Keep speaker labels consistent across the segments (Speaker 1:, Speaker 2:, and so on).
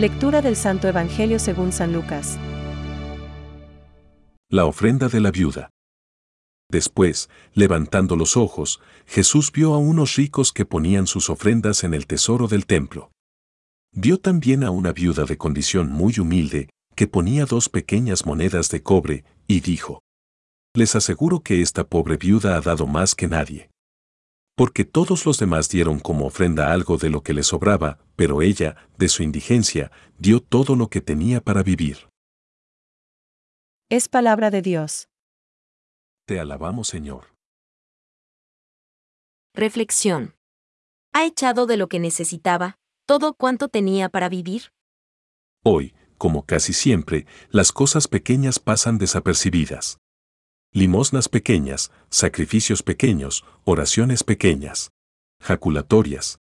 Speaker 1: Lectura del Santo Evangelio según San Lucas.
Speaker 2: La ofrenda de la viuda. Después, levantando los ojos, Jesús vio a unos ricos que ponían sus ofrendas en el tesoro del templo. Vio también a una viuda de condición muy humilde, que ponía dos pequeñas monedas de cobre, y dijo, Les aseguro que esta pobre viuda ha dado más que nadie. Porque todos los demás dieron como ofrenda algo de lo que le sobraba, pero ella, de su indigencia, dio todo lo que tenía para vivir.
Speaker 1: Es palabra de Dios.
Speaker 2: Te alabamos, Señor.
Speaker 3: Reflexión. ¿Ha echado de lo que necesitaba todo cuanto tenía para vivir?
Speaker 2: Hoy, como casi siempre, las cosas pequeñas pasan desapercibidas. Limosnas pequeñas, sacrificios pequeños, oraciones pequeñas, jaculatorias.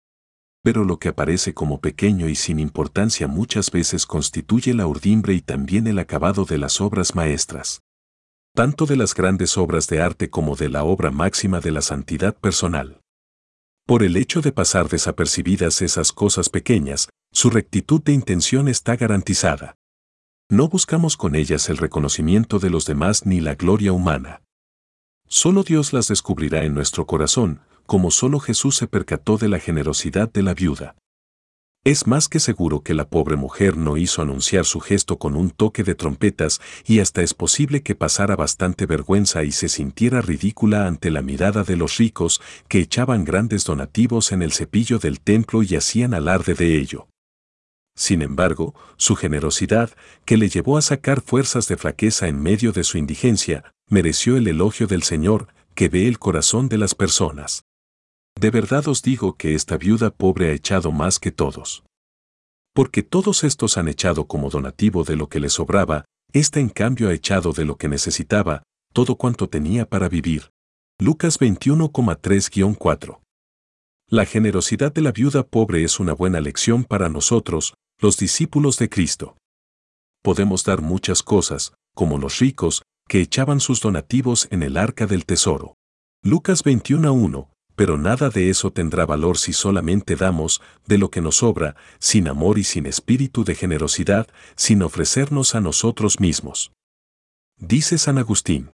Speaker 2: Pero lo que aparece como pequeño y sin importancia muchas veces constituye la urdimbre y también el acabado de las obras maestras. Tanto de las grandes obras de arte como de la obra máxima de la santidad personal. Por el hecho de pasar desapercibidas esas cosas pequeñas, su rectitud de intención está garantizada. No buscamos con ellas el reconocimiento de los demás ni la gloria humana. Solo Dios las descubrirá en nuestro corazón, como solo Jesús se percató de la generosidad de la viuda. Es más que seguro que la pobre mujer no hizo anunciar su gesto con un toque de trompetas y hasta es posible que pasara bastante vergüenza y se sintiera ridícula ante la mirada de los ricos que echaban grandes donativos en el cepillo del templo y hacían alarde de ello. Sin embargo, su generosidad, que le llevó a sacar fuerzas de flaqueza en medio de su indigencia, mereció el elogio del Señor, que ve el corazón de las personas. De verdad os digo que esta viuda pobre ha echado más que todos. Porque todos estos han echado como donativo de lo que le sobraba, ésta en cambio ha echado de lo que necesitaba, todo cuanto tenía para vivir. Lucas 21,3-4. La generosidad de la viuda pobre es una buena lección para nosotros, los discípulos de Cristo. Podemos dar muchas cosas, como los ricos, que echaban sus donativos en el arca del tesoro. Lucas 21.1, pero nada de eso tendrá valor si solamente damos de lo que nos sobra, sin amor y sin espíritu de generosidad, sin ofrecernos a nosotros mismos. Dice San Agustín.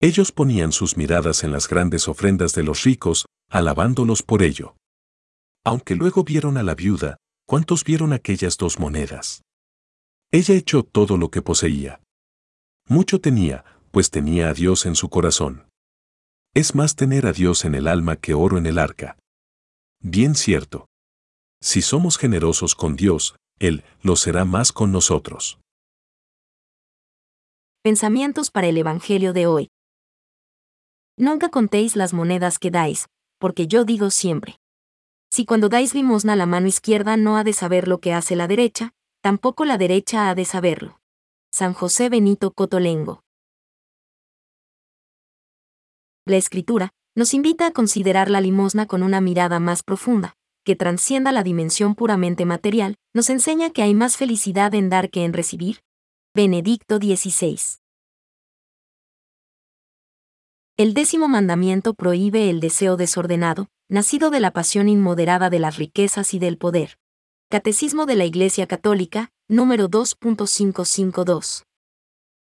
Speaker 2: Ellos ponían sus miradas en las grandes ofrendas de los ricos, alabándolos por ello. Aunque luego vieron a la viuda, ¿cuántos vieron aquellas dos monedas? Ella echó todo lo que poseía. Mucho tenía, pues tenía a Dios en su corazón. Es más tener a Dios en el alma que oro en el arca. Bien cierto. Si somos generosos con Dios, Él lo será más con nosotros.
Speaker 3: Pensamientos para el Evangelio de hoy. Nunca contéis las monedas que dais, porque yo digo siempre. Si cuando dais limosna la mano izquierda no ha de saber lo que hace la derecha, tampoco la derecha ha de saberlo. San José Benito Cotolengo. La escritura nos invita a considerar la limosna con una mirada más profunda, que transcienda la dimensión puramente material, nos enseña que hay más felicidad en dar que en recibir. Benedicto XVI. El décimo mandamiento prohíbe el deseo desordenado, nacido de la pasión inmoderada de las riquezas y del poder. Catecismo de la Iglesia Católica, número 2.552.